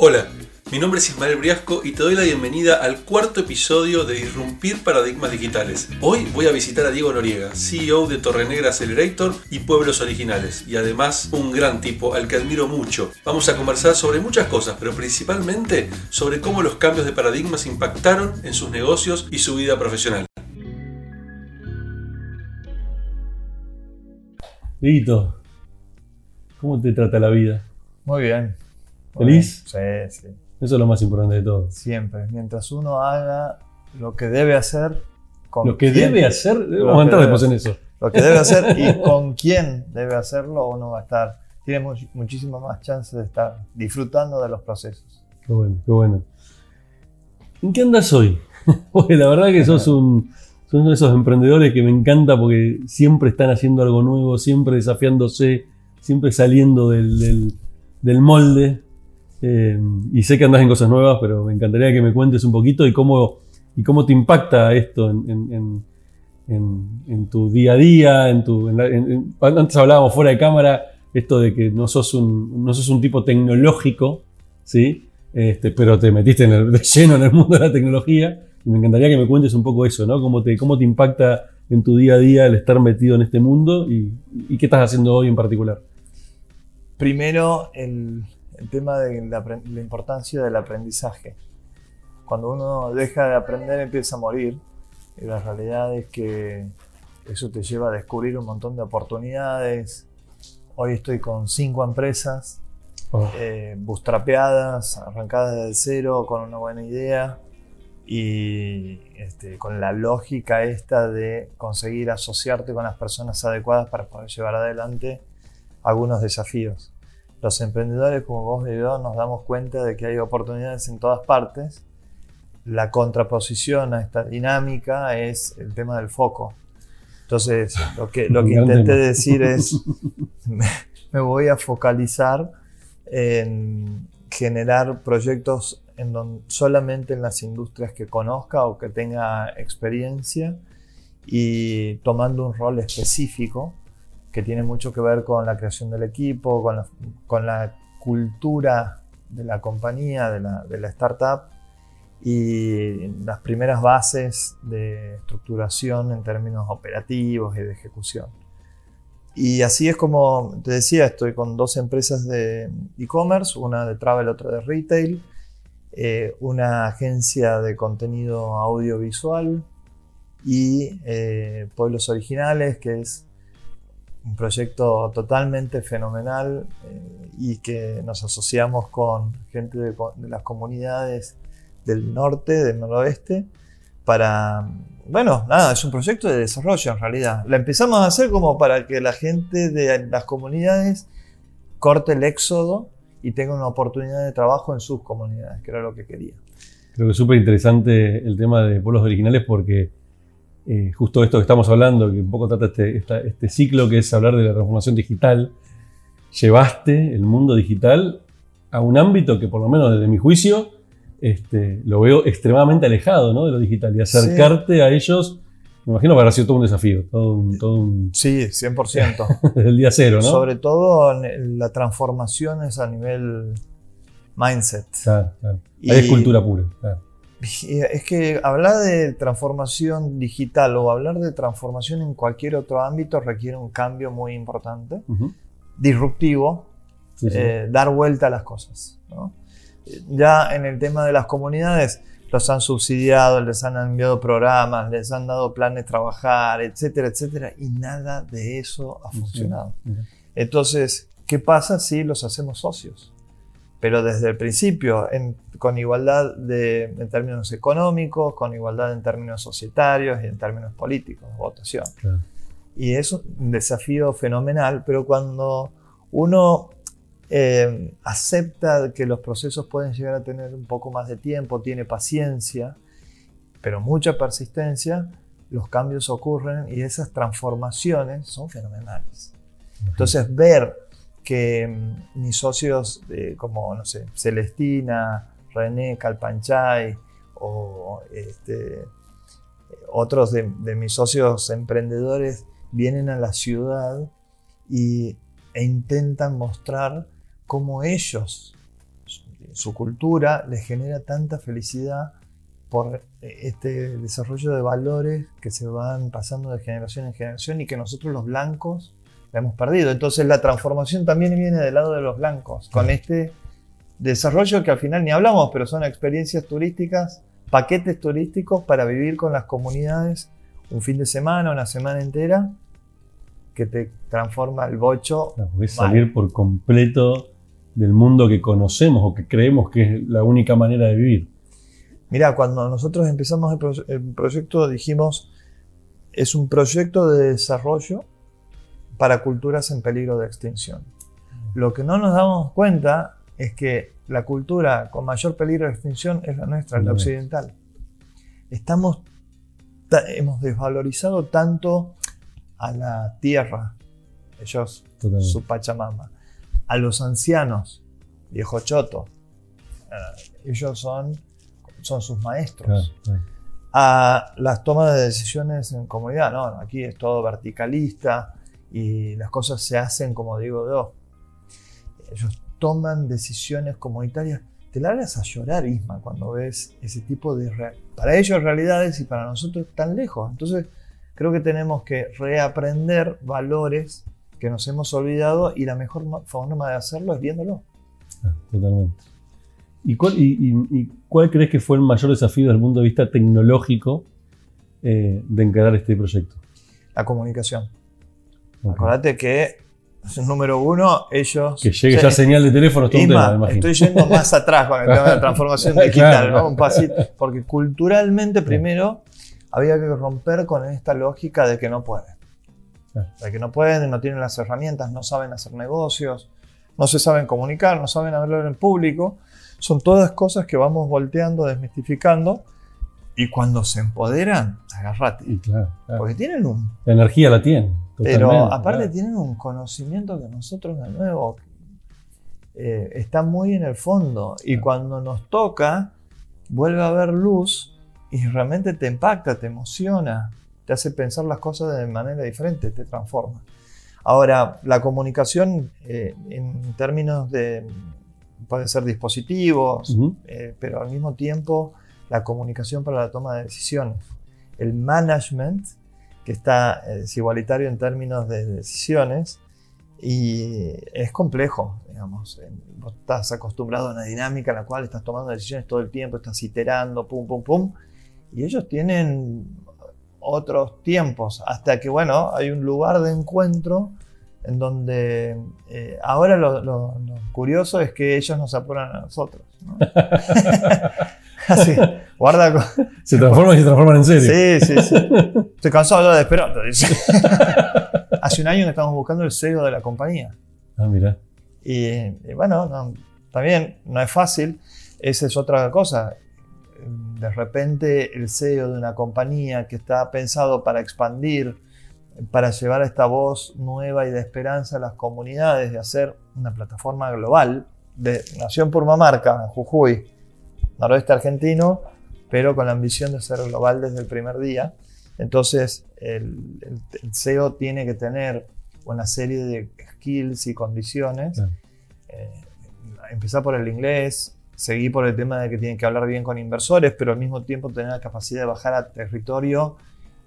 Hola, mi nombre es Ismael Briasco y te doy la bienvenida al cuarto episodio de Irrumpir Paradigmas Digitales. Hoy voy a visitar a Diego Noriega, CEO de Torrenegra Accelerator y Pueblos Originales, y además un gran tipo al que admiro mucho. Vamos a conversar sobre muchas cosas, pero principalmente sobre cómo los cambios de paradigmas impactaron en sus negocios y su vida profesional. Dieguito, ¿cómo te trata la vida? Muy bien. ¿Feliz? Sí, sí. Eso es lo más importante de todo. Siempre. Mientras uno haga lo que debe hacer. Con Lo que quién- debe hacer, vamos a entrar después en eso. Lo que debe hacer y con quién debe hacerlo, uno va a estar. Tiene much- muchísimas más chances de estar disfrutando de los procesos. Qué bueno, qué bueno. ¿En qué andas hoy? Porque la verdad que sos un, sos uno de esos emprendedores que me encanta porque siempre están haciendo algo nuevo, siempre desafiándose, siempre saliendo del, del- del molde. Eh, y sé que andas en cosas nuevas, pero me encantaría que me cuentes un poquito y cómo, y cómo te impacta esto en, en- en- tu día a día. En tu, antes hablábamos fuera de cámara esto de que no sos un, no sos un tipo tecnológico, ¿sí? Este, pero te metiste en el- de lleno en el mundo de la tecnología. Y me encantaría que me cuentes un poco eso, ¿no? Cómo te, cómo te impacta en tu día a día el estar metido en este mundo y, y qué estás haciendo hoy en particular. Primero, el, el tema de la, la importancia del aprendizaje. Cuando uno deja de aprender, empieza a morir. Y la realidad es que eso te lleva a descubrir un montón de oportunidades. Hoy estoy con cinco empresas Oh, eh, bootstrapeadas, arrancadas desde cero, con una buena idea y este, con la lógica esta de conseguir asociarte con las personas adecuadas para poder llevar adelante algunos desafíos. Los emprendedores como vos y yo nos damos cuenta de que hay oportunidades en todas partes. La contraposición a esta dinámica es el tema del foco. Entonces, lo que, lo que intenté decir es, me, me voy a focalizar en generar proyectos en don- solamente en las industrias que conozca o que tenga experiencia y tomando un rol específico que tiene mucho que ver con la creación del equipo, con la, con la cultura de la compañía, de la, de la startup y las primeras bases de estructuración en términos operativos y de ejecución. Y así es como te decía, estoy con dos empresas de e-commerce, una de travel, otra de retail, eh, una agencia de contenido audiovisual y eh, Pueblos Originales, que es un proyecto totalmente fenomenal eh, y que nos asociamos con gente de, las comunidades del norte, del noroeste, para, bueno, nada, es un proyecto de desarrollo en realidad. La empezamos a hacer como para que la gente de las comunidades corte el éxodo y tenga una oportunidad de trabajo en sus comunidades, que era lo que quería. Creo que es súper interesante el tema de pueblos originales porque eh, justo esto que estamos hablando, que un poco trata este, esta- este ciclo que es hablar de la transformación digital, llevaste el mundo digital a un ámbito que por lo menos desde mi juicio este, lo veo extremadamente alejado ¿no? de lo digital y acercarte a ellos, me imagino que habrá sido todo un desafío, todo un, todo un- Sí, 100%. desde el día cero, ¿no? Sobre todo la transformación es a nivel mindset. Claro, claro. Y- Ahí es cultura pura. claro. Es que hablar de transformación digital o hablar de transformación en cualquier otro ámbito requiere un cambio muy importante, Ujú. disruptivo, Sí, sí. eh, dar vuelta a las cosas. ¿no? Ya en el tema de las comunidades, los han subsidiado, les han enviado programas, les han dado planes de trabajar, etcétera, etcétera, y nada de eso ha funcionado. Entonces, ¿qué pasa si los hacemos socios? Pero desde el principio, en- con igualdad de, en términos económicos, con igualdad en términos societarios y en términos políticos, votación. Claro. Y es un desafío fenomenal, pero cuando uno eh, acepta que los procesos pueden llegar a tener un poco más de tiempo, tiene paciencia, pero mucha persistencia, los cambios ocurren y esas transformaciones son fenomenales. Entonces, ver que mm, mis socios eh, como, no sé, Celestina, René Calpanchay o este, otros de, mis socios emprendedores vienen a la ciudad y, e intentan mostrar cómo ellos su cultura les genera tanta felicidad por este desarrollo de valores que se van pasando de generación en generación y que nosotros los blancos la hemos perdido. Entonces la transformación también viene del lado de los blancos, con este desarrollo que al final ni hablamos, pero son experiencias turísticas, paquetes turísticos para vivir con las comunidades un fin de semana, una semana entera, que te transforma el bocho. es salir por completo del mundo que conocemos o que creemos que es la única manera de vivir. Mira, cuando nosotros empezamos el, proyecto dijimos, es un proyecto de desarrollo para culturas en peligro de extinción. Lo que no nos damos cuenta es que la cultura con mayor peligro de extinción es la nuestra, la occidental. Estamos, hemos desvalorizado tanto a la tierra, ellos, su Pachamama, a los ancianos, viejo choto, eh, ellos son son sus maestros. A las tomas de decisiones en comunidad, no, aquí es todo verticalista y las cosas se hacen como digo yo. Ellos toman decisiones comunitarias. Te largas a llorar, Isma, cuando ves ese tipo de... Para ellos realidades y para nosotros tan lejos. Entonces, creo que tenemos que reaprender valores que nos hemos olvidado y la mejor forma de hacerlo es viéndolo. Ah, totalmente. ¿Y cuál, crees que fue el mayor desafío desde el punto de vista tecnológico eh, de encarar este proyecto? La comunicación. Acordate que número uno, ellos. Que llegue esa señal de teléfono es todo un tema, Estoy yendo más atrás con el tema de la transformación digital, ¿no? Un pasito. Porque culturalmente, primero, había que romper con esta lógica de que no pueden. De que no pueden, no tienen las herramientas, no saben hacer negocios, no se saben comunicar, no saben hablar en público. Son todas cosas que vamos volteando, desmistificando. Y cuando se empoderan, agárrate. Porque tienen un. La energía la tienen. Pero aparte tienen un conocimiento que nosotros, de nuevo, eh, está muy en el fondo. Y cuando nos toca, vuelve a haber luz y realmente te impacta, te emociona, te hace pensar las cosas de manera diferente, te transforma. Ahora, la comunicación eh, en términos de pueden ser dispositivos, eh, pero al mismo tiempo la comunicación para la toma de decisiones. El management, que está eh, es igualitario en términos de decisiones y es complejo, digamos. Vos estás acostumbrado a una dinámica en la cual estás tomando decisiones todo el tiempo, estás iterando, pum, pum, pum, y ellos tienen otros tiempos, hasta que, bueno, hay un lugar de encuentro en donde eh, ahora lo, curioso es que ellos nos apuran a nosotros. Así, guarda. Se transforman y se transforman en serio. Sí, sí, sí. Estoy cansado de esperar. Hace un año que estamos buscando el sello de la compañía. Ah, mira. Y, bueno, también no es fácil. Esa es otra cosa. De repente el sello de una compañía que está pensado para expandir para llevar esta voz nueva y de esperanza a las comunidades, de hacer una plataforma global de Nación Purmamarca, Jujuy, noroeste argentino, pero con la ambición de ser global desde el primer día. Entonces, el, el, SEO tiene que tener una serie de skills y condiciones. Eh, empezar por el inglés, seguir por el tema de que tienen que hablar bien con inversores, pero al mismo tiempo tener la capacidad de bajar a territorio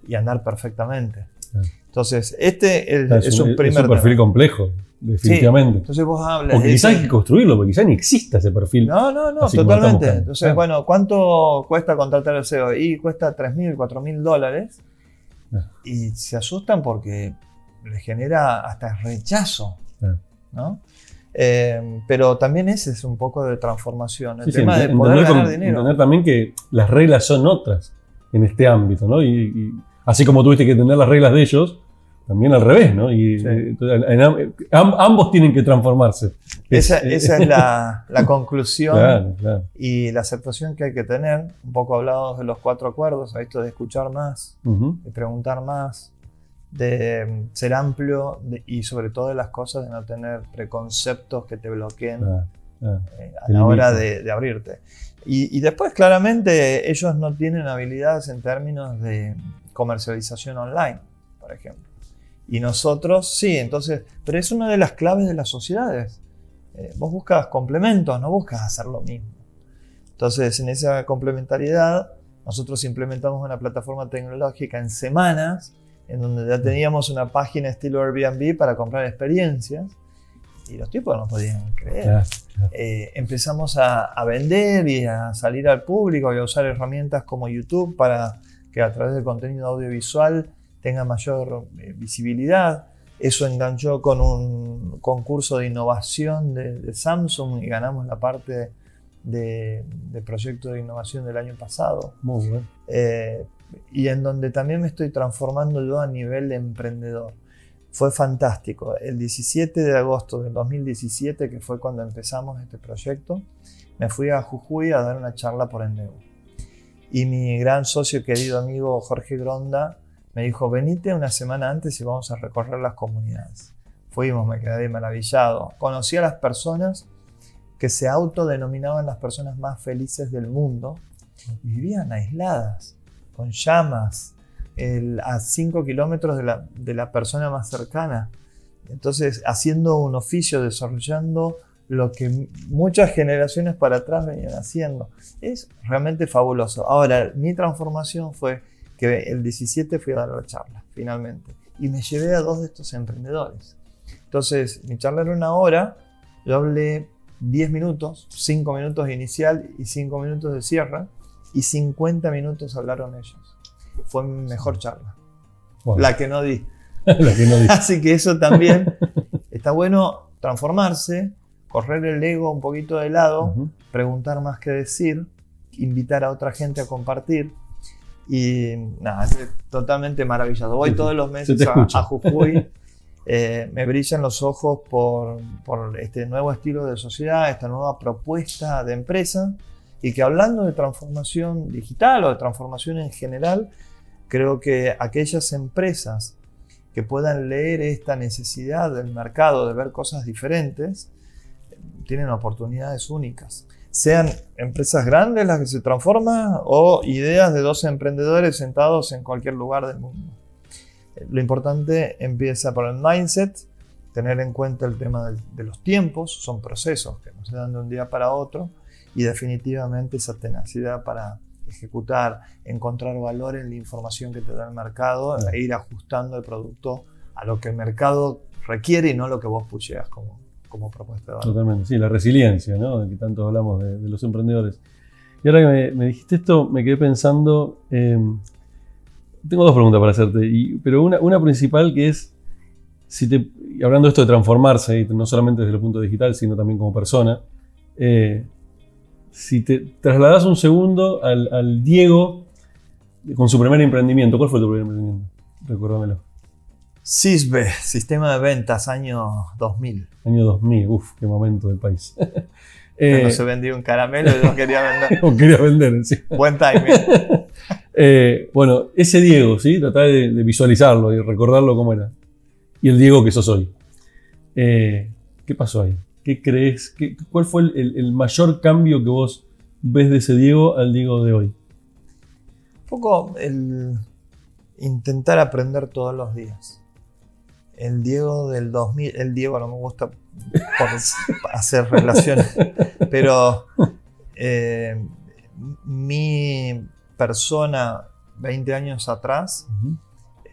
y andar perfectamente. Entonces, este es, un, primer. Es un perfil complejo, definitivamente. entonces vos hablas. Porque quizás hay que construirlo, porque quizás ni exista ese perfil. No, no, no, totalmente. Entonces, bueno, ¿cuánto cuesta contratar el SEO? Y cuesta 3.000, 4.000 dólares. Y se asustan porque les genera hasta rechazo. ¿no? Eh, pero también ese es un poco de transformación. El tema de poder ganar dinero. Entender también que las reglas son otras en este ámbito, ¿no? y Así como tuviste que entender las reglas de ellos, también al revés, ¿no? Y ambos tienen que transformarse. Esa es, la, conclusión y la aceptación que hay que tener. Un poco hablados de los cuatro acuerdos, esto de escuchar más, de preguntar más, de mm, ser amplio y sobre todo de las cosas de no tener preconceptos que te bloqueen eh, a la hora de, abrirte. y, después, claramente, ellos no tienen habilidades en términos de comercialización online, por ejemplo. Y nosotros, sí, entonces, pero es una de las claves de las sociedades. Eh, vos buscas complementos, no buscas hacer lo mismo. Entonces, en esa complementariedad, nosotros implementamos una plataforma tecnológica en semanas, en donde ya teníamos una página estilo Airbnb para comprar experiencias, y los tipos no podían creer. Claro, claro. Eh, empezamos a, a vender y a salir al público y a usar herramientas como YouTube para que a través del contenido audiovisual tenga mayor eh, visibilidad. Eso enganchó con un concurso de innovación de, de Samsung y ganamos la parte de, de proyecto de innovación del año pasado. Muy bueno. Eh, y en donde también me estoy transformando yo a nivel emprendedor. Fue fantástico. El 17 de agosto del 2017, que fue cuando empezamos este proyecto, me fui a Jujuy a dar una charla por Endeu. Y mi gran socio, querido amigo Jorge Gronda, me dijo, venite una semana antes y vamos a recorrer las comunidades. Fuimos, me quedé maravillado. Conocí a las personas que se autodenominaban las personas más felices del mundo. Vivían aisladas, con llamas, a 5 kilómetros de la, de la persona más cercana. Entonces, haciendo un oficio, desarrollando lo que muchas generaciones para atrás venían haciendo. Es realmente fabuloso. Ahora, mi transformación fue que el 17 fui a dar la charla, finalmente. Y me llevé a dos de estos emprendedores. Entonces, mi charla era una hora, yo hablé 10 minutos, 5 minutos inicial y 5 minutos de cierre, y 50 minutos hablaron ellos. Fue mi mejor charla, Bueno, la que no di. la que no dije. Así que eso también está bueno transformarse, correr el ego un poquito de lado, Ujú. preguntar más que decir, invitar a otra gente a compartir. Y nada, es totalmente maravilloso. Voy todos los se meses a, a Jujuy. Eh, me brillan los ojos por, por este nuevo estilo de sociedad, esta nueva propuesta de empresa. Y que hablando de transformación digital o de transformación en general, creo que aquellas empresas que puedan leer esta necesidad del mercado de ver cosas diferentes, tienen oportunidades únicas. Sean empresas grandes las que se transforman o ideas de dos emprendedores sentados en cualquier lugar del mundo. Eh, Lo importante empieza por el mindset, tener en cuenta el tema de los tiempos, son procesos que no se dan de un día para otro, y definitivamente esa tenacidad para ejecutar, encontrar valor en la información que te da el mercado e ir ajustando el producto a lo que el mercado requiere y no lo que vos pusieras como, como propuesta de valor. Totalmente, sí, la resiliencia, ¿no? De que tanto hablamos de, de los emprendedores. Y ahora que me, me dijiste esto, me quedé pensando. eh, tengo dos preguntas para hacerte, y- pero una, una principal que es: si te, hablando de esto de transformarse, y no solamente desde el punto digital, sino también como persona, eh, si te trasladas un segundo al, al Diego con su primer emprendimiento, ¿cuál fue tu primer emprendimiento? Recuérdamelo. CISBE, Sistema de Ventas, año 2000. Año 2000, uff, qué momento del país. Cuando Eh, se vendía un caramelo y yo quería vender. o quería vender, sí. Buen timing. Eh, bueno, ese Diego, ¿sí? Tratar de, de visualizarlo y recordarlo cómo era. Y el Diego que sos hoy. Eh, ¿Qué pasó ahí? ¿Qué crees? qué- ¿Cuál fue el, el- el mayor cambio que vos ves de ese Diego al Diego de hoy? Un poco el intentar aprender todos los días. El Diego del 2000, el Diego no me gusta por hacer relaciones, pero eh, mi persona 20 años atrás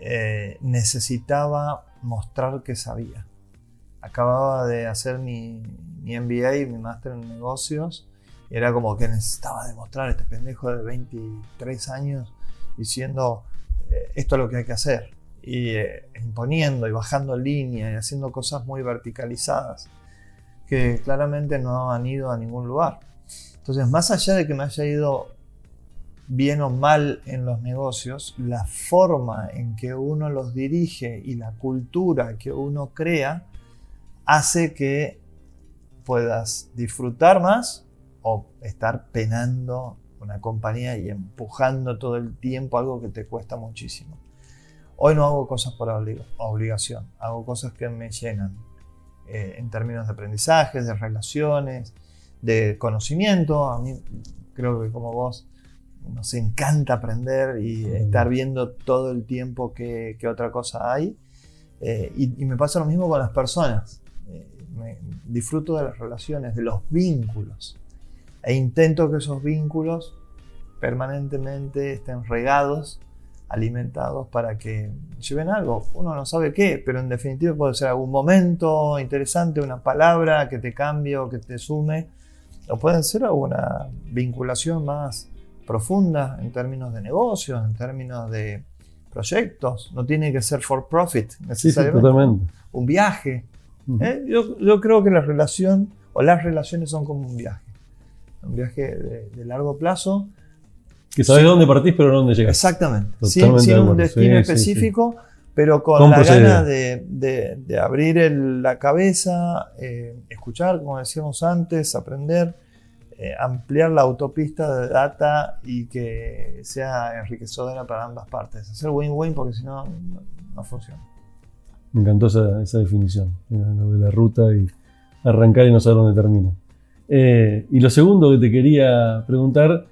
eh, necesitaba mostrar que sabía. Acababa de hacer mi, mi MBA, mi máster en negocios, y era como que necesitaba demostrar a este pendejo de 23 años diciendo eh, esto es lo que hay que hacer. Y eh, imponiendo y bajando línea y haciendo cosas muy verticalizadas que claramente no han ido a ningún lugar. Entonces, más allá de que me haya ido bien o mal en los negocios, la forma en que uno los dirige y la cultura que uno crea hace que puedas disfrutar más o estar penando una compañía y empujando todo el tiempo algo que te cuesta muchísimo. Hoy no hago cosas por oblig- obligación, hago cosas que me llenan eh, en términos de aprendizajes, de relaciones, de conocimiento. A mí creo que como vos nos encanta aprender y Mm. estar viendo todo el tiempo que, que otra cosa hay. Eh, y, y me pasa lo mismo con las personas. Eh, me disfruto de las relaciones, de los vínculos. E intento que esos vínculos permanentemente estén regados, alimentados para que lleven algo. Uno no sabe qué, pero en definitiva puede ser algún momento interesante, una palabra que te cambie o que te sume, o pueden ser alguna vinculación más profunda en términos de negocios, en términos de proyectos. No tiene que ser for profit necesariamente. Un viaje. ¿eh? Yo, creo que la relación o las relaciones son como un viaje. Un viaje de largo plazo que sabes dónde partís, pero no dónde llegas. Exactamente. sin, un destino específico, pero con, la gana de, abrir la cabeza, eh, escuchar, como decíamos antes, aprender, eh, ampliar la autopista de data y que sea enriquecedora para ambas partes. Hacer win-win porque si no, no funciona. Me encantó esa, definición, lo de la ruta y arrancar y no saber dónde termina. Eh, y lo segundo que te quería preguntar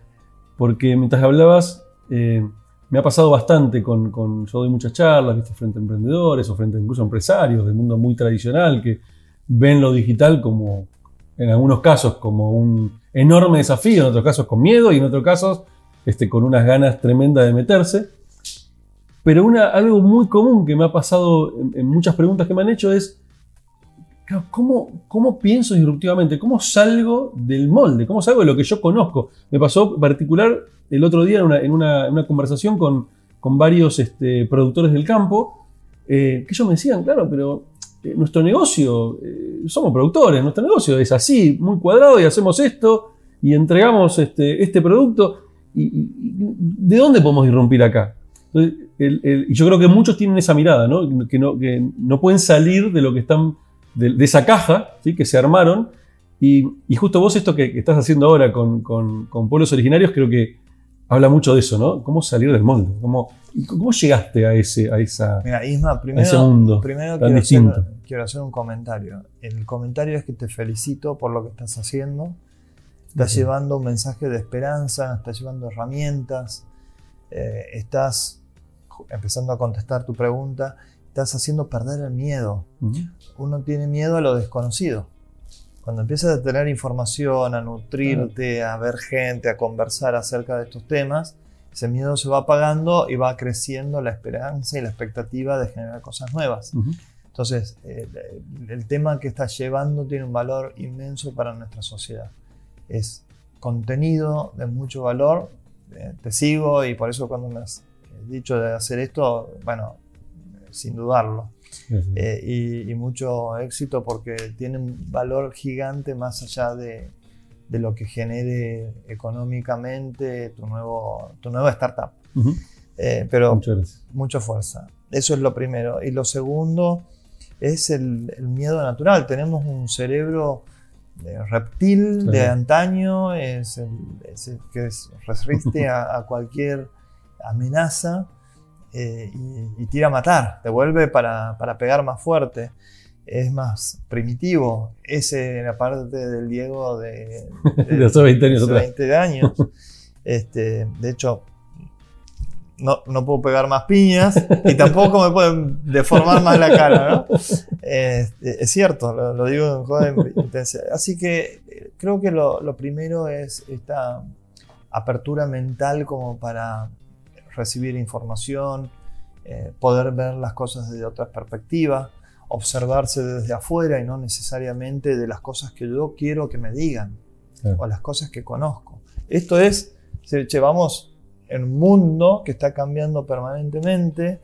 porque mientras hablabas, eh, me ha pasado bastante con, yo doy muchas charlas, ¿viste? frente a emprendedores o frente incluso a empresarios del mundo muy tradicional que ven lo digital como, en algunos casos, como un enorme desafío, en otros casos con miedo y en otros casos este, con unas ganas tremendas de meterse. Pero algo muy común que me ha pasado en muchas preguntas que me han hecho es, ¿cómo, ¿cómo, pienso disruptivamente? ¿Cómo salgo del molde? ¿Cómo salgo de lo que yo conozco? Me pasó en particular el otro día en una, conversación con, con varios este, productores del campo, eh, que ellos me decían, claro, pero eh, nuestro negocio, eh, somos productores, nuestro negocio es así, muy cuadrado y hacemos esto y entregamos este, este producto. Y, ¿De dónde podemos irrumpir acá? y yo creo que muchos tienen esa mirada, ¿no? Que, ¿no? que no pueden salir de lo que están de, esa caja ¿sí? que se armaron. Y, justo vos esto que, estás haciendo ahora con, pueblos originarios creo que habla mucho de eso, ¿no? Cómo salir del molde, cómo, cómo llegaste a ese, a esa, primero, mundo primero quiero, Hacer, quiero hacer un comentario. El comentario es que te felicito por lo que estás haciendo. Estás llevando un mensaje de esperanza, estás llevando herramientas, eh, estás empezando a contestar tu pregunta estás haciendo perder el miedo. Uno tiene miedo a lo desconocido. Cuando empiezas a tener información, a nutrirte, a ver gente, a conversar acerca de estos temas, ese miedo se va apagando y va creciendo la esperanza y la expectativa de generar cosas nuevas. Entonces, el, tema que estás llevando tiene un valor inmenso para nuestra sociedad. Es contenido de mucho valor. Eh, te sigo y por eso cuando me has dicho de hacer esto, bueno, sin dudarlo. Eh, y, mucho éxito porque tiene un valor gigante más allá de, lo que genere económicamente tu, nuevo, tu nueva startup. Eh, pero mucha fuerza. Eso es lo primero. Y lo segundo es el, miedo natural. Tenemos un cerebro eh, reptil de antaño, es el, que resiste a, a cualquier amenaza eh, y, tira a matar, te vuelve para, pegar más fuerte. Es más primitivo. Ese la parte del Diego de, de, hace 20 años. 20 años. Este, de hecho, no, puedo pegar más piñas y tampoco me pueden deformar más la cara, este, es cierto, lo, digo en joven Así que eh, creo que lo, lo, primero es esta apertura mental como para recibir información, eh, poder ver las cosas desde otra perspectiva, observarse desde afuera y no necesariamente de las cosas que yo quiero que me digan o las cosas que conozco. Esto es, llevamos un mundo que está cambiando permanentemente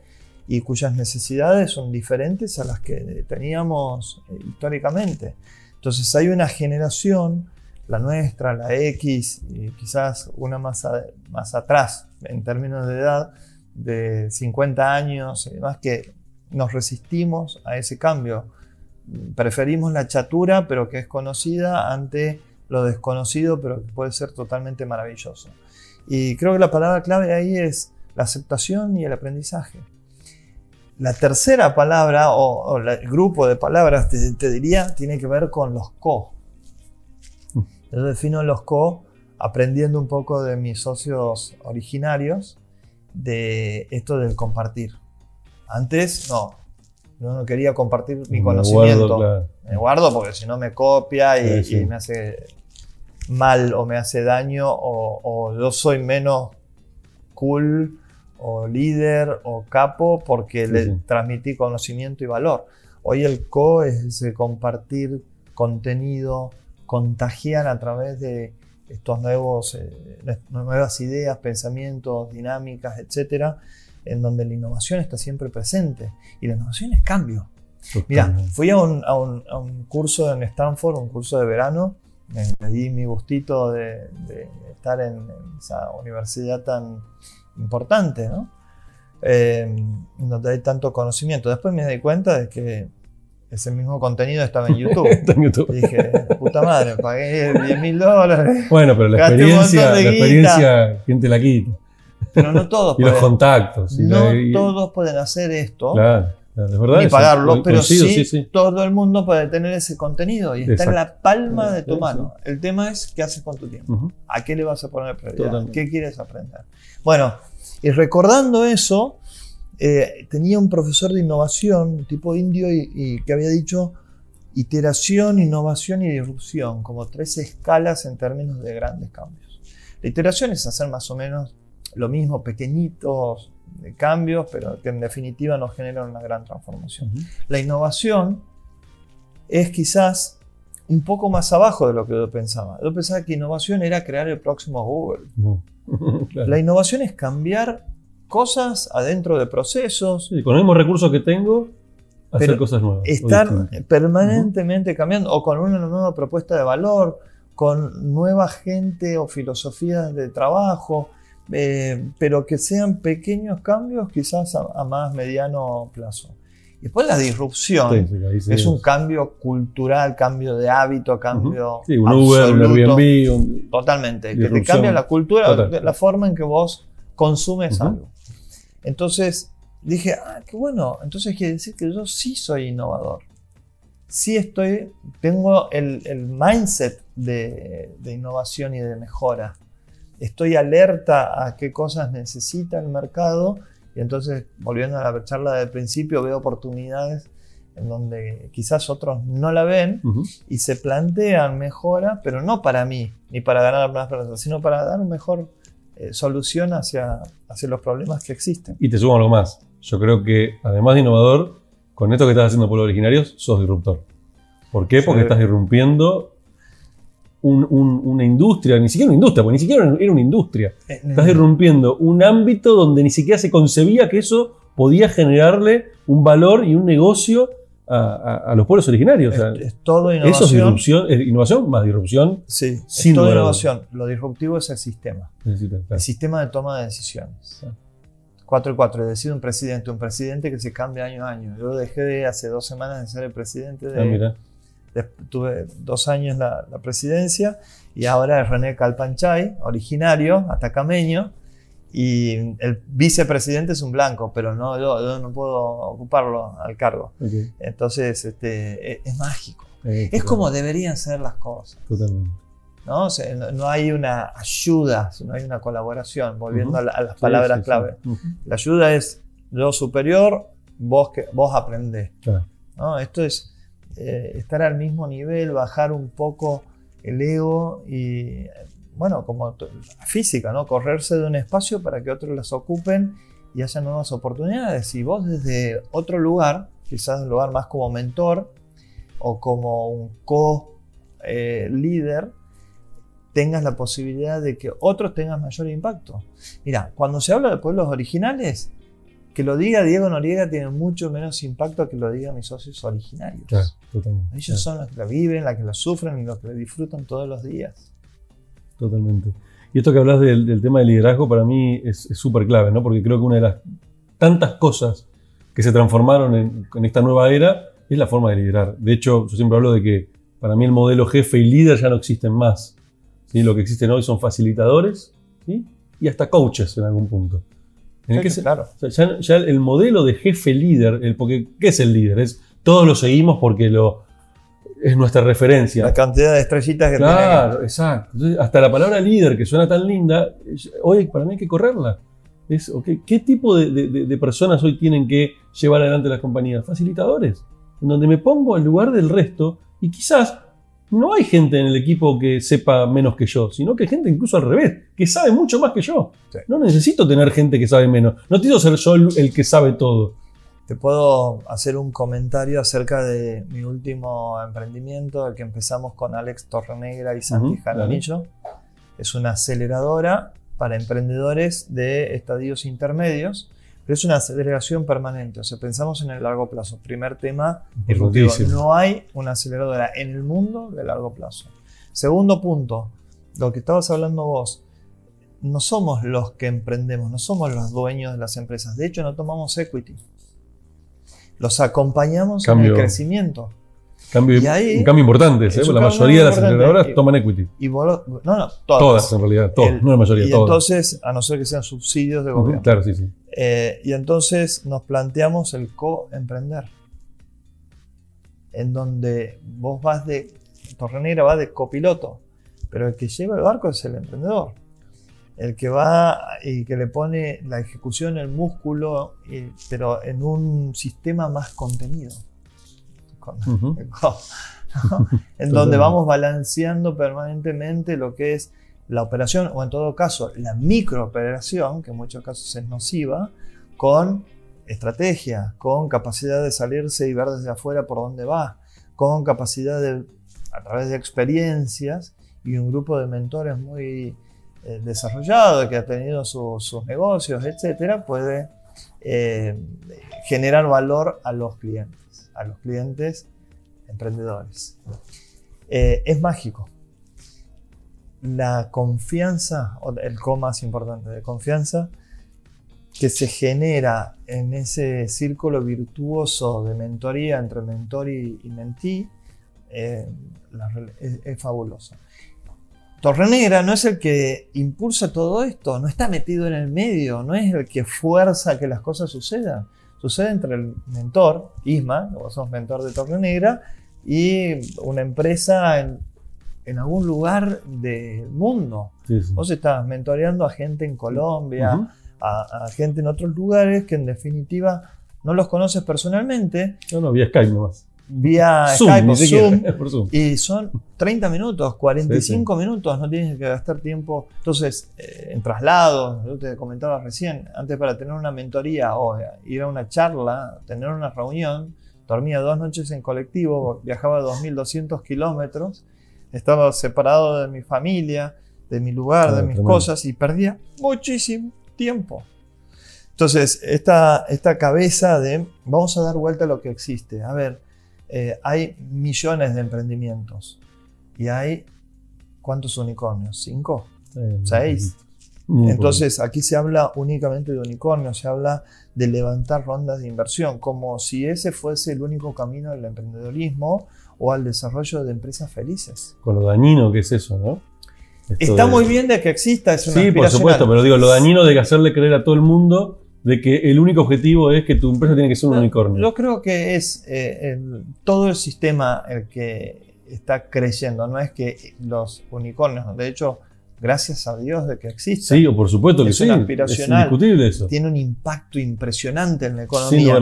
y cuyas necesidades son diferentes a las que teníamos eh, históricamente. Entonces hay una generación, la nuestra, la X, y quizás una más, más atrás, en términos de edad, de 50 años y demás, que nos resistimos a ese cambio. Preferimos la chatura, pero que es conocida, ante lo desconocido, pero que puede ser totalmente maravilloso. Y creo que la palabra clave ahí es la aceptación y el aprendizaje. La tercera palabra, o, el grupo de palabras, te, te, diría, tiene que ver con los co. Mm. Yo defino los co aprendiendo un poco de mis socios originarios de esto del compartir. Antes, no, no, no quería compartir mi Me conocimiento. guardo, claro. Me guardo porque si no me copia y, Sí, sí. y me hace mal o me hace daño o, o yo soy menos cool o líder o capo porque Sí, le sí. transmití conocimiento y valor. Hoy el co es ese compartir contenido, contagiar a través de estos nuevos, eh, nuevas ideas, pensamientos, dinámicas, etcétera, en donde la innovación está siempre presente. Y la innovación es cambio. Mira, fui a un, a un- a un curso en Stanford, un curso de verano. Me, me di mi gustito de, de estar en, en esa universidad tan importante, ¿no? Eh, donde hay tanto conocimiento. Después me di cuenta de que ese mismo contenido estaba en YouTube. Está en YouTube. Y dije, puta madre, pagué 10 mil dólares. Bueno, pero la experiencia, la experiencia, ¿quién te la quita? Pero no todos Y los contactos. y no la- y- todos pueden hacer esto. Claro, claro, es verdad. ni pagarlo, pero coincido, sí, todo el mundo puede tener ese contenido y está en la palma de tu Sí, mano. El tema es qué haces con tu tiempo. ¿A qué le vas a poner prioridad? Totalmente. ¿Qué quieres aprender? Bueno, y recordando eso, eh, tenía un profesor de innovación, tipo indio, y, y que había dicho iteración, innovación y disrupción, como tres escalas en términos de grandes cambios. La iteración es hacer más o menos lo mismo, pequeñitos cambios, pero que en definitiva nos generan una gran transformación. La innovación es quizás un poco más abajo de lo que yo pensaba. Yo pensaba que innovación era crear el próximo Google. No. Claro. La innovación es cambiar cosas adentro de procesos, Sí, con los mismos recursos que tengo, hacer Pero cosas nuevas. estar permanentemente cambiando o con una nueva propuesta de valor, con nueva gente o filosofías de trabajo, eh, pero que sean pequeños cambios quizás a, a más mediano plazo. Y después la disrupción. Sí, sí, sí Es un cambio cultural, cambio de hábito, cambio. Sí, un Uber, un absoluto. Airbnb, un- Totalmente. Que te Disrupción. cambia la cultura, Total. la forma en que vos consumes Ujú. algo. Entonces dije, ah, qué bueno. Entonces quiere decir que yo sí soy innovador. Sí estoy, tengo el, el mindset de, de innovación y de mejora. Estoy alerta a qué cosas necesita el mercado y entonces, volviendo a la charla del principio, veo oportunidades en donde quizás otros no la ven y se plantean mejoras, pero no para mí, ni para ganar más plata, sino para dar una mejor eh, solución hacia, hacia los problemas que existen. Y te sumo algo más. Yo creo que, además de innovador, con esto que estás haciendo Pueblos Originarios, sos disruptor. ¿Por qué? Porque Sí. estás irrumpiendo un- un- una industria, ni siquiera una industria, porque ni siquiera era una industria. Estás irrumpiendo un ámbito donde ni siquiera se concebía que eso podía generarle un valor y un negocio a, a- los pueblos originarios. O sea, es, es todo eso es innovación. disrupción, es innovación más disrupción. Sí, Sin es todo innovación. Lo disruptivo es el sistema, Necesita, claro. el sistema de toma de decisiones. Claro. 4 y 4, decide un presidente, un presidente que se cambia año a año. Yo dejé de hace dos semanas de ser el presidente de, Ah, mira. Tuve dos años la, la presidencia y ahora es René Calpanchay, originario, atacameño, y el vicepresidente es un blanco, pero no, yo, yo no puedo ocuparlo al cargo. Entonces, este, es, es mágico. Eh, Es claro, como deberían ser las cosas. Totalmente. ¿no? O sea, no, no hay una ayuda, sino hay una colaboración, volviendo a, la- a las Sí, palabras sí, sí. clave. La ayuda es yo superior, vos, que, vos aprendés. Claro. ¿no? Esto es eh, estar al mismo nivel, bajar un poco el ego y, bueno, como física, ¿no? Correrse de un espacio para que otros las ocupen y haya nuevas oportunidades. Y vos desde otro lugar, quizás un lugar más como mentor o como un co-líder, tengas la posibilidad de que otros tengan mayor impacto. Mira, cuando se habla de pueblos originales, que lo diga Diego Noriega tiene mucho menos impacto que lo digan mis socios originarios. Claro. Ellos Claro, son los que la viven, los que la sufren y los que la disfrutan todos los días. Totalmente. Y esto que hablas del, del tema de liderazgo para mí es súper clave, ¿no? Porque creo que una de las tantas cosas que se transformaron en, en esta nueva era es la forma de liderar. De hecho, yo siempre hablo de que para mí el modelo jefe y líder ya no existen más. ¿sí? Lo que existen hoy son facilitadores ¿sí? y hasta coaches en algún punto. En el que se- claro. o sea, ya, ya el modelo de jefe líder, el, porque ¿qué es el líder? Es todos lo seguimos porque lo, es nuestra referencia. La cantidad de estrellitas que Claro, exacto. Entonces, hasta la palabra líder, que suena tan linda, hoy para mí hay que correrla. Es, ok, ¿Qué tipo de, de- de personas hoy tienen que llevar adelante las compañías? Facilitadores, en donde me pongo al lugar del resto y quizás no hay gente en el equipo que sepa menos que yo, sino que hay gente incluso al revés, que sabe mucho más que yo. Sí. No necesito tener gente que sabe menos. No necesito ser yo el, el que sabe todo. Te puedo hacer un comentario acerca de mi último emprendimiento, el que empezamos con Alex Torrenegra y Santi Ujú, Jaramillo. Es una aceleradora para emprendedores de estadios intermedios, pero es una aceleración permanente. O sea, pensamos en el largo plazo. Primer tema, no hay una aceleradora en el mundo de largo plazo. Segundo punto, lo que estabas hablando vos. No somos los que emprendemos, no somos los dueños de las empresas. De hecho, no tomamos equity. Los acompañamos en el crecimiento. Cambio, Y ahí- un cambio importante, ¿eh? la mayoría de las aceleradoras Y- toman equity. Y vos no, no, todas. Todas, en realidad, todas, El- no la mayoría, y todas. entonces, a no ser que sean subsidios de gobierno. Claro, sí, sí. Eh, y entonces nos planteamos el co-emprender. En donde vos vas de. Torrenegra va de copiloto, pero el que lleva el barco es el emprendedor. El que va y que le pone la ejecución, el músculo, y- pero en un sistema más contenido. Con- Ujú. ¿no? en donde vamos balanceando permanentemente lo que es la operación, o en todo caso, la microoperación, que en muchos casos es nociva, con estrategia, con capacidad de salirse y ver desde afuera por dónde va, con capacidad de, a través de experiencias y un grupo de mentores muy desarrollado, que ha tenido su- sus negocios, etcétera, puede eh, generar valor a los clientes, a los clientes emprendedores. Eh, es mágico. La confianza, el co más importante de confianza, que se genera en ese círculo virtuoso de mentoría entre mentor y, y mentí, eh, es, es fabuloso. Torrenegra no es el que impulsa todo esto, no está metido en el medio, no es el que fuerza que las cosas sucedan. Sucede entre el mentor, Isma, que vos sos mentor de Torrenegra, y una empresa en, en algún lugar del mundo. Sí, sí. Vos estás mentoreando a gente en Colombia, a gente en otros lugares que en definitiva no los conoces personalmente, No, no, vía Skype nomás. Vía Zoom, Skype o Zoom, por Zoom. y son 30 minutos, 45 minutos, no tienes que gastar tiempo. Entonces, eh, en traslados, yo te comentaba recién, antes para tener una mentoría o ir a una charla, tener una reunión, dormía dos noches en colectivo, viajaba 2.200 kilómetros, estaba separado de mi familia, de mi lugar, Ah, de mis tremendo. cosas y perdía muchísimo tiempo. Entonces, esta, esta cabeza de vamos a dar vuelta a lo que existe. A ver, eh, hay millones de emprendimientos y hay ¿cuántos unicornios? ¿Cinco? Eh, ¿Seis? muy Entonces, aquí se habla únicamente de unicornios, se habla de levantar rondas de inversión, como si ese fuese el único camino al emprendedorismo o al desarrollo de empresas felices. Con lo dañino que es eso, ¿no? Esto Está de- muy bien de que exista, es una Sí, por supuesto, pero digo, lo dañino de hacerle creer a todo el mundo de que el único objetivo es que tu empresa tiene que ser un No, unicornio. Yo creo que es eh, el- todo el sistema el que está creyendo, no es que los unicornios, de hecho, gracias a Dios de que existen, Sí, o por supuesto que Es sí. Es indiscutible eso. tiene un impacto impresionante en la economía.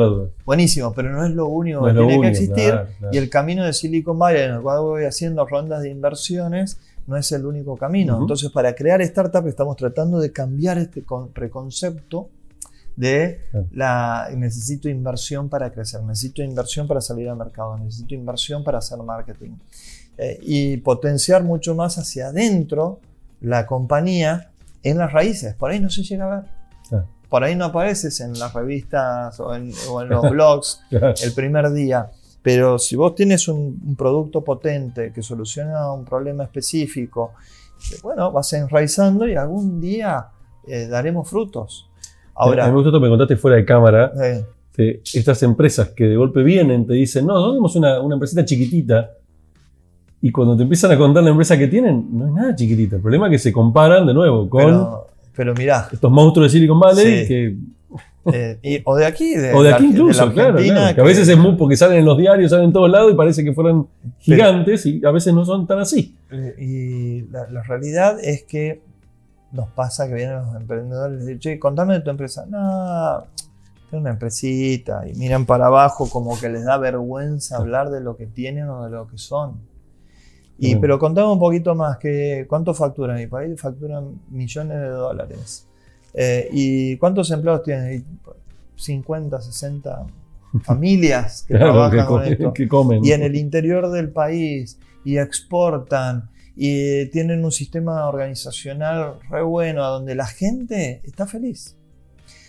Buenísimo, pero no es lo único No que lo tiene que existir. claro, claro. Y el camino de Silicon Valley, en el cual voy haciendo rondas de inversiones, no es el único camino. Entonces, para crear startups estamos tratando de cambiar este con- preconcepto de la necesito inversión para crecer, necesito inversión para salir al mercado, necesito inversión para hacer marketing. Eh, y potenciar mucho más hacia adentro la compañía en las raíces. Por ahí no se llega a ver. Claro. Por ahí no apareces en las revistas o en, o en los blogs Claro. el primer día. Pero si vos tienes un, un producto potente que soluciona un problema específico, que, bueno, vas enraizando y algún día eh, daremos frutos. A mí Ahora, me gustó que me contaste fuera de cámara. eh, estas empresas que de golpe vienen, te dicen, no, nosotros tenemos una, una empresita chiquitita. Y cuando te empiezan a contar la empresa que tienen, no es nada chiquitita. El problema es que se comparan de nuevo con pero, pero mirá, estos monstruos de Silicon Valley Sí. que eh, y- o de aquí, de, O de aquí la incluso, claro. Que a veces es muy porque salen en los diarios, salen en todos lados y parece que fueran gigantes y a veces no son tan así. Eh, Y la, la realidad es que nos pasa que vienen los emprendedores y dicen, che, contame de tu empresa. No, tengo una empresita. Y miran para abajo como que les da vergüenza hablar de lo que tienen o de lo que son. Y, Bien. pero contame un poquito más, que, ¿cuánto facturan? Mi país facturan millones de dólares. Eh, ¿Y cuántos empleados tienen? Y 50, 60 familias que Claro, trabajan que, con esto que comen. y en el interior del país y exportan y tienen un sistema organizacional re bueno donde la gente está feliz.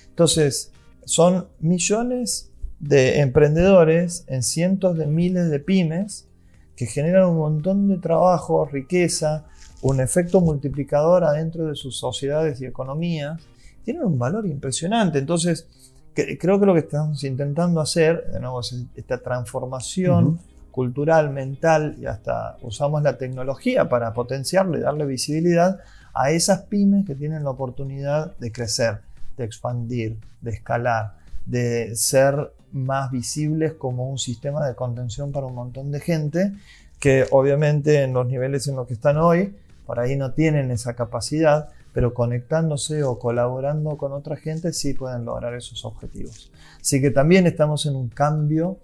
Entonces, son millones de emprendedores en cientos de miles de pymes que generan un montón de trabajo, riqueza, un efecto multiplicador adentro de sus sociedades y economías. Tienen un valor impresionante. Entonces, creo que lo que estamos intentando hacer, de nuevo, es esta transformación. Cultural, mental y hasta usamos la tecnología para potenciarle, darle visibilidad a esas pymes que tienen la oportunidad de crecer, de expandir, de escalar, de ser más visibles como un sistema de contención para un montón de gente que obviamente en los niveles en los que están hoy, por ahí no tienen esa capacidad, pero conectándose o colaborando con otra gente sí pueden lograr esos objetivos. Así que también estamos en un cambio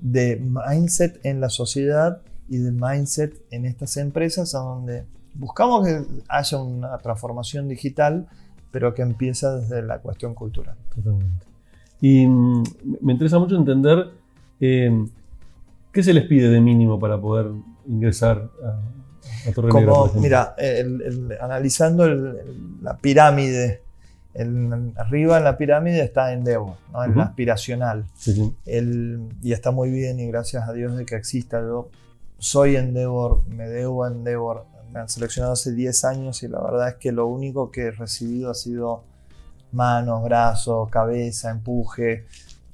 de mindset en la sociedad y de mindset en estas empresas, a donde buscamos que haya una transformación digital, pero que empieza desde la cuestión cultural. Totalmente. Y mm, me interesa mucho entender eh, qué se les pide de mínimo para poder ingresar a, a Torre Como, mira, el- el- analizando el- la pirámide, el- arriba en la pirámide está Endeavor, ¿no? en la aspiracional. Sí, sí. El- y está muy bien y gracias a Dios de que exista. Yo soy Endeavor, me debo a Endeavor. Me han seleccionado hace 10 años y la verdad es que lo único que he recibido ha sido manos, brazos, cabeza, empuje,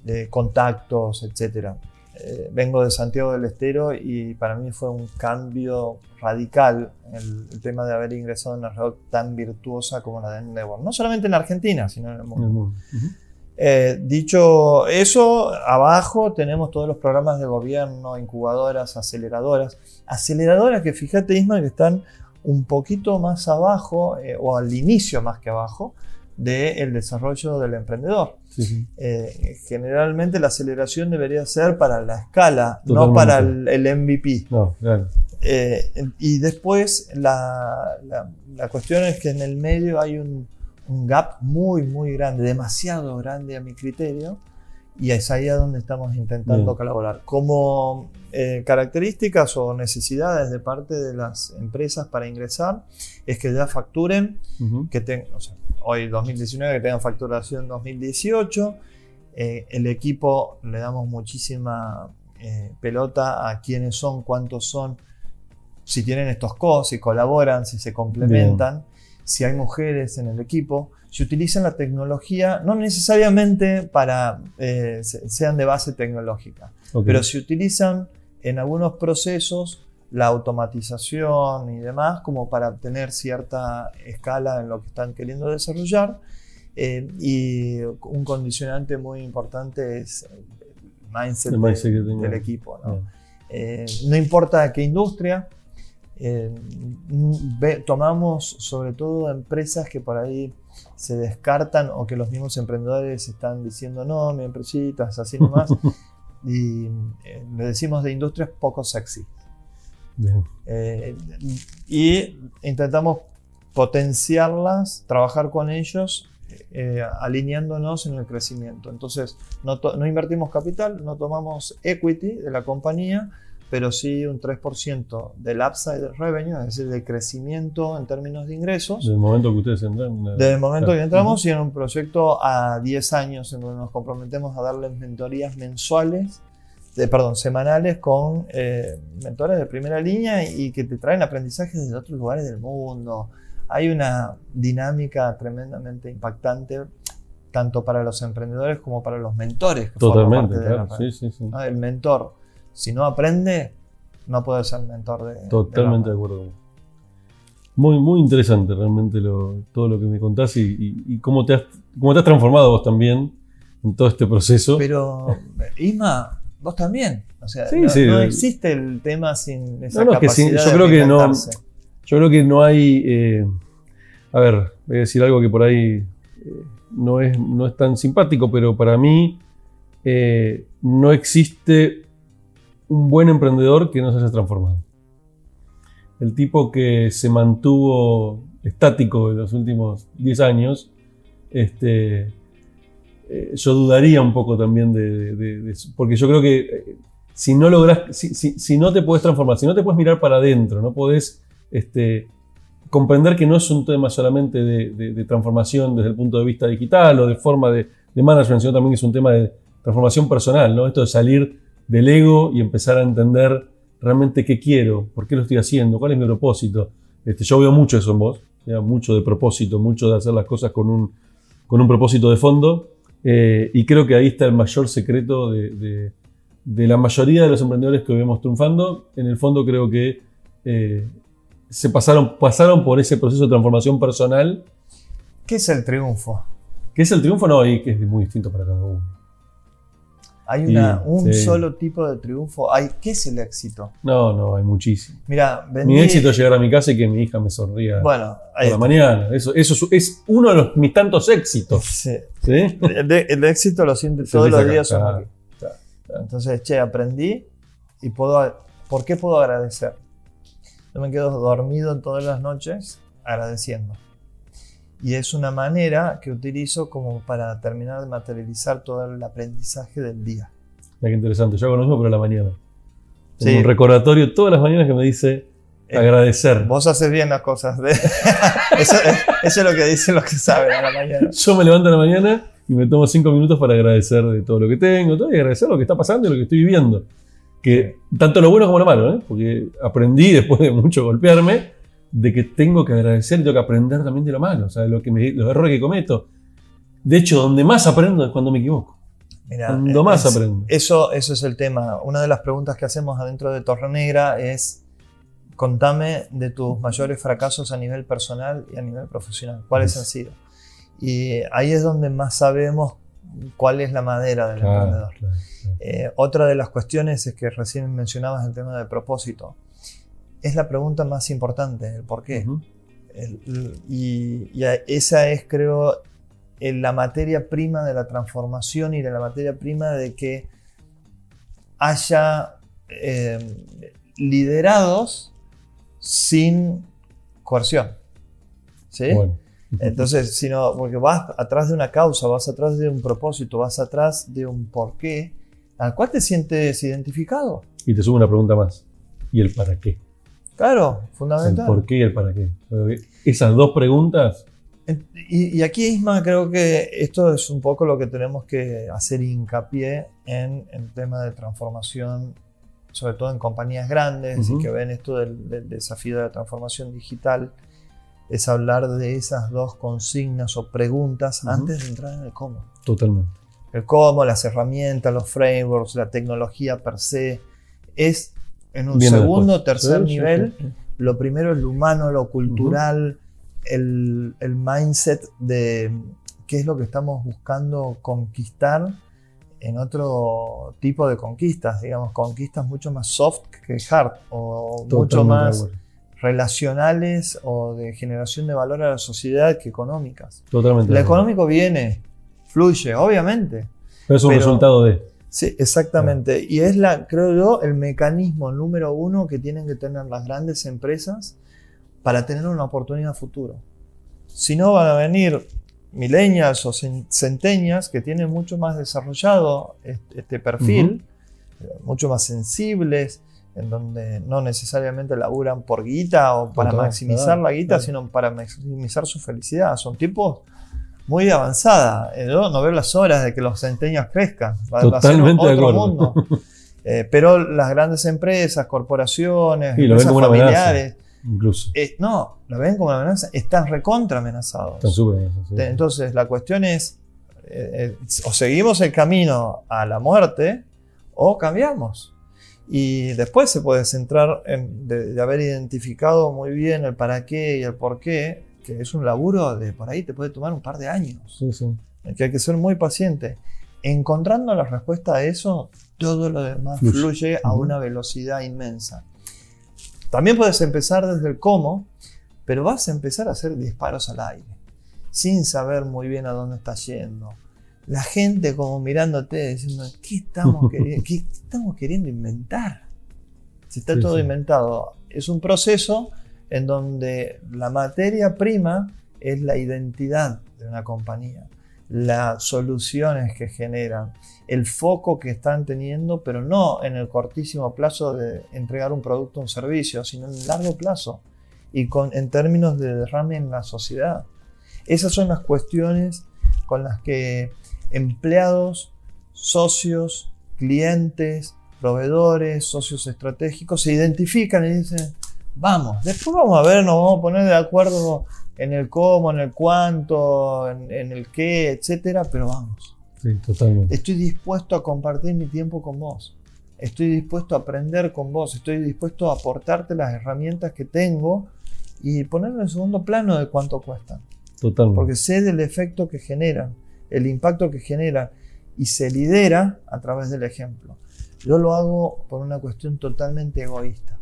eh, contactos, etc. Eh, vengo de Santiago del Estero y para mí fue un cambio radical el, el tema de haber ingresado en una red tan virtuosa como la de Endeavor. No solamente en Argentina, sino en el mundo. En el mundo. Ujú. Eh, dicho eso, abajo tenemos todos los programas de gobierno, incubadoras, aceleradoras. Aceleradoras que fíjate, Isma, que están un poquito más abajo, eh, o al inicio más que abajo, del desarrollo del emprendedor. Sí, sí. Eh, generalmente la aceleración debería ser para la escala, no Totalmente. para el, el MVP. No, claro. Eh, y después la, la- la cuestión es que en el medio hay un, un gap muy, muy grande, demasiado grande a mi criterio, y es ahí a donde estamos intentando Bien. colaborar. Como eh, características o necesidades de parte de las empresas para ingresar, es que ya facturen, Ujú. que tengan, o sea, hoy 2019, que tengan facturación 2018. Eh, el equipo le damos muchísima eh, pelota a quiénes son, cuántos son, si tienen estos cos, si colaboran, si se complementan, si hay mujeres en el equipo, si utilizan la tecnología, no necesariamente para eh, se- sean de base tecnológica, Ok. pero si utilizan en algunos procesos la automatización y demás como para tener cierta escala en lo que están queriendo desarrollar. Eh, y un condicionante muy importante es el mindset, El mindset de- que tenga. del equipo. ¿no? Bien. Eh, no importa qué industria, eh, ve- tomamos sobre todo empresas que por ahí se descartan o que los mismos emprendedores están diciendo no, mi empresita es así nomás. y eh, le decimos de industrias poco sexy. Eh, y intentamos potenciarlas, trabajar con ellos, eh, alineándonos en el crecimiento. Entonces, no, no invertimos capital, no tomamos equity de la compañía, pero sí un 3% del upside revenue, es decir, del crecimiento en términos de ingresos. Desde el momento que ustedes entran. Desde el momento Claro. que entramos y en un proyecto a 10 años en donde nos comprometemos a darles mentorías mensuales, de, perdón, semanales con eh, mentores de primera línea y que te traen aprendizajes de otros lugares del mundo. Hay una dinámica tremendamente impactante tanto para los emprendedores como para los mentores. que Totalmente, de claro. Sí, sí, sí. ¿no? El mentor, si no aprende, no puede ser mentor de... de Totalmente de red. acuerdo. Muy, muy interesante realmente lo- todo lo que me contás y, y- y cómo, te has, cómo te has transformado vos también en todo este proceso. Pero, Isma, vos también. O sea, Sí, no, sí. no existe el tema sin esa No, no, es que sí, capacidad yo de creo que no-. Yo creo que no hay. eh, A ver, voy a decir algo que por ahí eh, no, es, no es tan simpático, pero para mí eh, no existe un buen emprendedor que no se haya transformado. El tipo que se mantuvo estático en los últimos 10 años, este, eh, yo dudaría un poco también de, de- de porque yo creo que eh, si no logras, si, si- si no te puedes transformar, si no te puedes mirar para adentro, no podés este, comprender que no es un tema solamente de, transformación desde el punto de vista digital o de forma de management, sino también es un tema de transformación personal, ¿no? Esto de salir del ego y empezar a entender realmente qué quiero, por qué lo estoy haciendo, cuál es mi propósito. Este, yo veo mucho eso en vos, ya, mucho de propósito, mucho de hacer las cosas con un, con un propósito de fondo. Eh, y creo que ahí está el mayor secreto de, de- de la mayoría de los emprendedores que vemos triunfando. En el fondo creo que eh, se pasaron, pasaron por ese proceso de transformación personal, ¿Qué es el triunfo? que es el triunfo, no, y que es muy distinto para cada uno. Hay Sí, un sí. solo tipo de triunfo. Hay, ¿Qué es el éxito? No, no, hay muchísimo. Mira, vendí- Mi éxito es llegar a mi casa y que mi hija me sonría Bueno, por la mañana. Eso, eso es, es uno de los, mis tantos éxitos. Sí. ¿Sí? El, el éxito lo siente todos los días. uno claro, aquí. claro, claro. Entonces, che, aprendí y puedo. ¿Por qué puedo agradecer? Yo me quedo dormido todas las noches agradeciendo. Y es una manera que utilizo como para terminar de materializar todo el aprendizaje del día. Mira qué interesante. Yo hago lo mismo, pero a la mañana. Tengo Sí. un recordatorio todas las mañanas que me dice agradecer. Vos haces bien las cosas. de- eso, eso es lo que dicen los que saben a la mañana. Yo me levanto a la mañana y me tomo cinco minutos para agradecer de todo lo que tengo, todo, y agradecer lo que está pasando y lo que estoy viviendo. Que tanto lo bueno como lo malo, ¿eh? porque aprendí después de mucho golpearme de que tengo que agradecer y tengo que aprender también de lo malo, o sea, lo que me- los errores que cometo. De hecho, donde más aprendo es cuando me equivoco. Mira, Cuando más aprendo. Eso, eso es el tema. Una de las preguntas que hacemos adentro de Torre Negra es, contame de tus mayores fracasos a nivel personal y a nivel profesional. ¿Cuáles Yes. han sido? Y ahí es donde más sabemos cuál es la madera del Claro, emprendedor. claro, claro. Eh, otra de las cuestiones es que recién mencionabas el tema del propósito. Es la pregunta más importante, el por qué. Ujú. El- el- y, y esa es, creo, la materia prima de la transformación y de la materia prima de que haya eh, liderados sin coerción. ¿Sí? Bueno. Entonces, sino porque vas atrás de una causa, vas atrás de un propósito, vas atrás de un porqué, al cual te sientes identificado. Y te subo una pregunta más. ¿Y el para qué? Claro, El fundamental. por qué y el para qué. Esas dos preguntas, Y, y aquí, Isma, creo que esto es un poco lo que tenemos que hacer hincapié en el tema de transformación, sobre todo en compañías grandes Ujú. y que ven esto del, del desafío de la transformación digital, es hablar de esas dos consignas o preguntas Ujú. antes de entrar en el cómo. totalmente. El cómo, las herramientas, los frameworks, la tecnología per se, es en un Viene segundo o tercer Sí, nivel sí, sí. lo primero es lo humano, lo cultural, el, el mindset de qué es lo que estamos buscando conquistar en otro tipo de conquistas, digamos, conquistas mucho más soft que hard o mucho Totalmente más de acuerdo. relacionales o de generación de valor a la sociedad que económicas. Totalmente. Lo económico viene, fluye, obviamente. Pero es un pero- resultado de. Sí, exactamente. Y es la, creo yo, el mecanismo número uno que tienen que tener las grandes empresas para tener una oportunidad futuro. Si no, van a venir millennials o cen- centenias que tienen mucho más desarrollado este, perfil, mucho más sensibles, en donde no necesariamente laburan por guita o para Total, maximizar claro, la guita, claro. sino para maximizar su felicidad. Son tipos muy avanzada. Yo no veo las horas de que los centenios crezcan. Va, va a ser Totalmente de otro acuerdo. mundo. Eh, pero las grandes empresas, corporaciones, Sí, empresas familiares, Incluso. eh, no, lo ven como una amenaza, están recontra amenazados. Están súper bien, sí. Entonces, la cuestión es, eh, eh, o seguimos el camino a la muerte o cambiamos. Y después se puede centrar en de, de haber identificado muy bien el para qué y el por qué, que es un laburo de por ahí te puede tomar un par de años, Sí, sí. que hay que ser muy paciente. Encontrando la respuesta a eso, todo lo demás Fluye. fluye a Ujú. una velocidad inmensa. También puedes empezar desde el cómo, pero vas a empezar a hacer disparos al aire, sin saber muy bien a dónde estás yendo. La gente como mirándote diciendo, ¿qué estamos, queriendo, qué estamos queriendo inventar? Si está Sí, todo sí. inventado. Es un proceso en donde la materia prima es la identidad de una compañía, las soluciones que generan, el foco que están teniendo, pero no en el cortísimo plazo de entregar un producto o un servicio, sino en el largo plazo y con, en términos de derrame en la sociedad. Esas son las cuestiones con las que empleados, socios, clientes, proveedores, socios estratégicos se identifican y dicen, vamos, después vamos a ver, nos vamos a poner de acuerdo en el cómo, en el cuánto, en, en el qué, etcétera, pero vamos. Sí, totalmente. Estoy dispuesto a compartir mi tiempo con vos. Estoy dispuesto a aprender con vos. Estoy dispuesto a aportarte las herramientas que tengo y ponerlo en segundo plano de cuánto cuestan. Totalmente. Porque sé del efecto que generan, el impacto que genera y se lidera a través del ejemplo. Yo lo hago por una cuestión totalmente egoísta.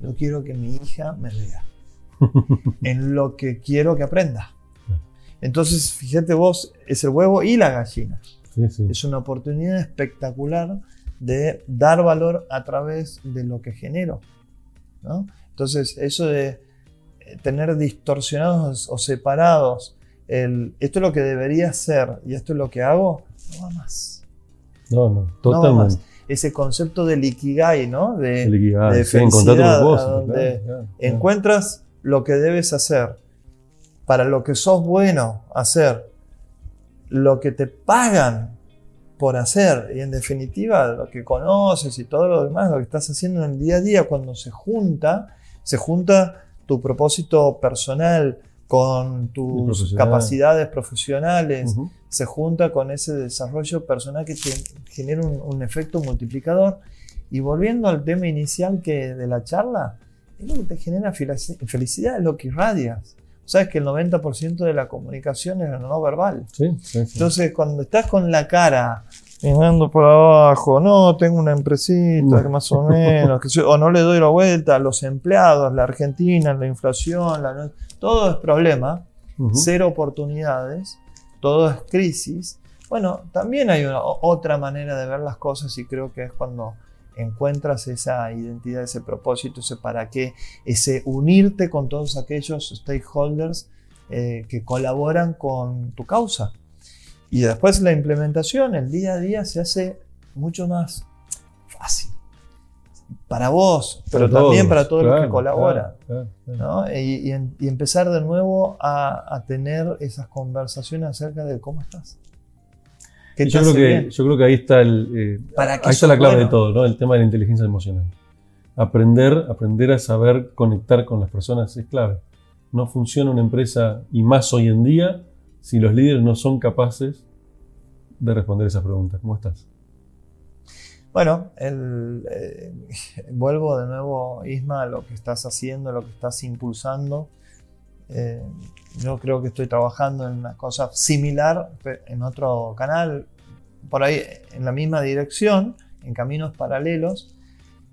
Yo quiero que mi hija me vea en lo que quiero que aprenda. Entonces, fíjate vos, es el huevo y la gallina. Sí, sí. Es una oportunidad espectacular de dar valor a través de lo que genero. ¿no? Entonces, eso de eh, tener distorsionados o separados, el, esto es lo que debería ser y esto es lo que hago, no va más. No, no, No va más. totalmente. Ese concepto del ikigai, ¿no? De, El Ikigai, de sí, encontrar felicidad, propósito, a donde claro, claro. encuentras lo que debes hacer, para lo que sos bueno hacer, lo que te pagan por hacer y en definitiva lo que conoces y todo lo demás, lo que estás haciendo en el día a día, cuando se junta, se junta tu propósito personal con tus profesional. capacidades profesionales, se junta con ese desarrollo personal que te genera un, un efecto multiplicador. Y volviendo al tema inicial que de la charla, es lo que te genera felici- felicidad, es lo que irradias. Sabes que el 90% de la comunicación es no verbal. Sí, sí, sí. Entonces, cuando estás con la cara mirando por abajo, no, tengo una empresita que más o menos, que soy- o no le doy la vuelta a los empleados, la Argentina, la inflación, la todo es problema, cero oportunidades, todo es crisis. Bueno, también hay una, otra manera de ver las cosas y creo que es cuando encuentras esa identidad, ese propósito, ese para qué, ese unirte con todos aquellos stakeholders eh, que colaboran con tu causa. Y después la implementación, el día a día se hace mucho más fácil. Para vos, pero Para también todos, para todos los que claro, colaboran. claro, claro, claro. ¿no? Y, y en- y empezar de nuevo a, a tener esas conversaciones acerca de cómo estás. ¿Qué Y te Yo creo, que, bien? yo creo que ahí está, el, eh, ¿Para qué ahí está la clave bueno? de todo, ¿no? el tema de la inteligencia emocional. Aprender, aprender a saber conectar con las personas es clave. No funciona una empresa, y más hoy en día, si los líderes no son capaces de responder esas preguntas. ¿Cómo estás? Bueno, el, eh, vuelvo de nuevo, Isma, a lo que estás haciendo, lo que estás impulsando. Eh, yo creo que estoy trabajando en una cosa similar en otro canal, por ahí en la misma dirección, en caminos paralelos.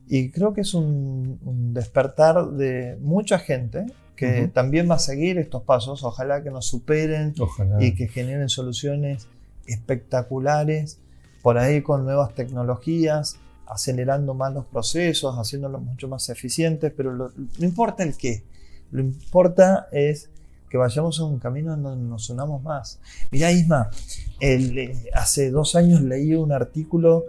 Y creo que es un, un despertar de mucha gente que Ujú. también va a seguir estos pasos. Ojalá que nos superen Ojalá. y que generen soluciones espectaculares, por ahí con nuevas tecnologías, acelerando más los procesos, haciéndolos mucho más eficientes, pero lo- no importa el qué, lo importa es que vayamos a un camino en donde nos unamos más. Mirá, Isma, el, eh, hace dos años leí un artículo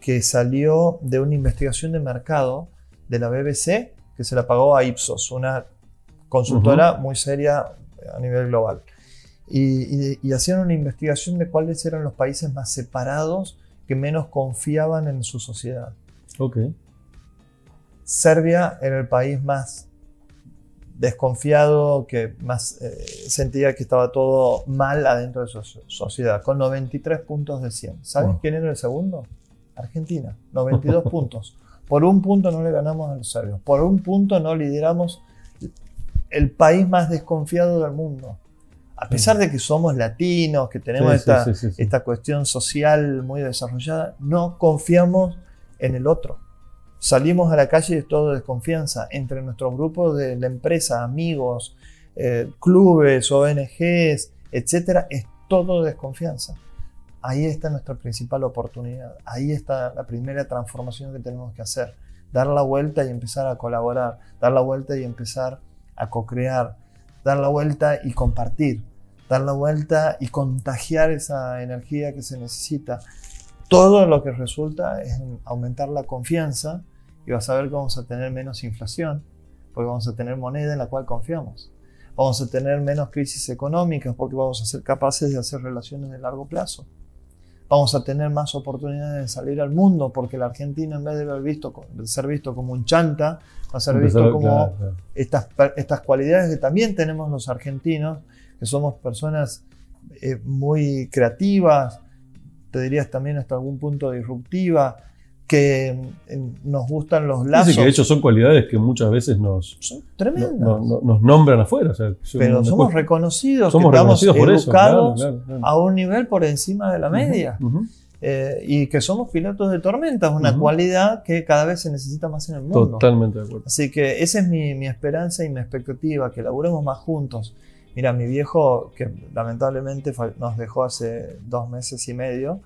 que salió de una investigación de mercado de la BBC, que se la pagó a Ipsos, una consultora muy seria a nivel global. Y, y- y hacían una investigación de cuáles eran los países más separados que menos confiaban en su sociedad. Ok. Serbia era el país más desconfiado, que más eh, sentía que estaba todo mal adentro de su so- sociedad, con 93 puntos de 100. ¿Sabes Wow. quién era el segundo? Argentina, 92 puntos. Por un punto no le ganamos a los serbios, por un punto no lideramos el país más desconfiado del mundo. A pesar de que somos latinos, que tenemos Sí, sí, esta, sí, sí, sí. esta cuestión social muy desarrollada, no confiamos en el otro. Salimos a la calle y es todo desconfianza. Entre nuestros grupos de la empresa, amigos, eh, clubes, ONGs, etcétera, es todo desconfianza. Ahí está nuestra principal oportunidad. Ahí está la primera transformación que tenemos que hacer. Dar la vuelta y empezar a colaborar. Dar la vuelta y empezar a co-crear. Dar la vuelta y compartir. Dar la vuelta y contagiar esa energía que se necesita. Todo lo que resulta es aumentar la confianza y vas a ver que vamos a tener menos inflación, porque vamos a tener moneda en la cual confiamos. Vamos a tener menos crisis económicas porque vamos a ser capaces de hacer relaciones de largo plazo. Vamos a tener más oportunidades de salir al mundo porque la Argentina en vez de, visto, ser visto como un chanta, va a ser visto como Estas, estas cualidades que también tenemos los argentinos, que somos personas eh, muy creativas, te dirías también hasta algún punto disruptiva, que nos gustan los lazos. Sí, que de hecho son cualidades que muchas veces nos, tremendas. nos nombran afuera. Pero somos reconocidos, somos que reconocidos por educados a un nivel por encima de la media. Eh, y que somos pilotos de tormentas, una cualidad que cada vez se necesita más en el mundo. Totalmente de acuerdo. Así que esa es mi, mi esperanza y mi expectativa, que laburemos más juntos. Mira, mi viejo, que lamentablemente nos dejó hace dos meses y medio,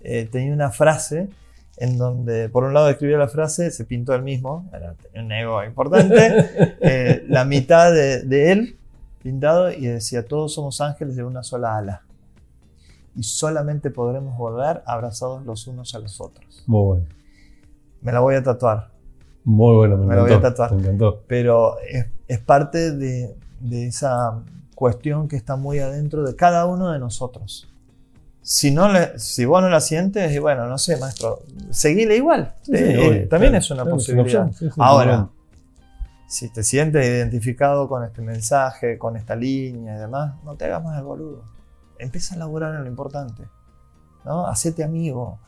eh, tenía una frase en donde por un lado escribió la frase, se pintó él mismo, era un ego importante, eh, la mitad de, él pintado y decía, todos somos ángeles de una sola ala. Y solamente podremos volar abrazados los unos a los otros. Muy bueno. Me la voy a tatuar. Muy bueno, me, me la voy a tatuar. Me encantó. Pero es, es parte de, de esa cuestión que está muy adentro de cada uno de nosotros. Si, no le, si vos no la sientes, y bueno, no sé, maestro, seguile igual. Eh, también es una posibilidad. Ahora, si te sientes identificado con este mensaje, con esta línea y demás, no te hagas más el boludo. Empieza a laburar en lo importante. ¿no? Hacete amigo,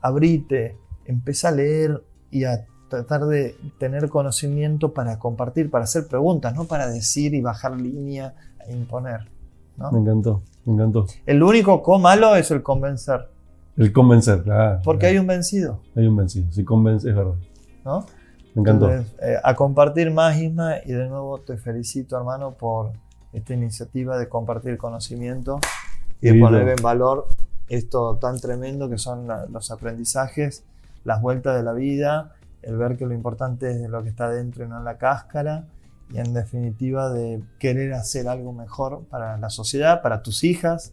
abrite, empieza a leer y a tratar de tener conocimiento para compartir, para hacer preguntas, no para decir y bajar línea e imponer. Me encantó, me encantó. El único co malo es el convencer. El convencer, claro. Porque hay un vencido. Hay un vencido, si convence, es verdad. ¿No? Me encantó. Eh, a compartir más, Isma, y de nuevo te felicito, hermano, por esta iniciativa de compartir conocimiento y de poner en valor esto tan tremendo que son los aprendizajes, las vueltas de la vida, el ver que lo importante es lo que está dentro y no en la cáscara y en definitiva de querer hacer algo mejor para la sociedad, para tus hijas,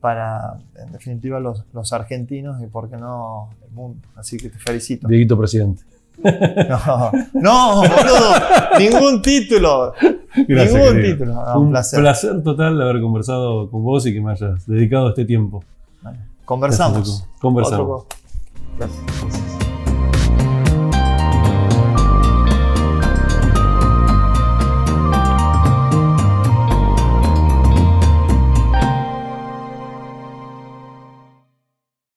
para en definitiva los, los argentinos y por qué no el mundo. Así que te felicito. Dieguito presidente. No, no, boludo, ningún título. Gracias, ningún título. un, placer. placer. total de haber conversado con vos y que me hayas dedicado este tiempo. conversamos. Conversamos. Gracias.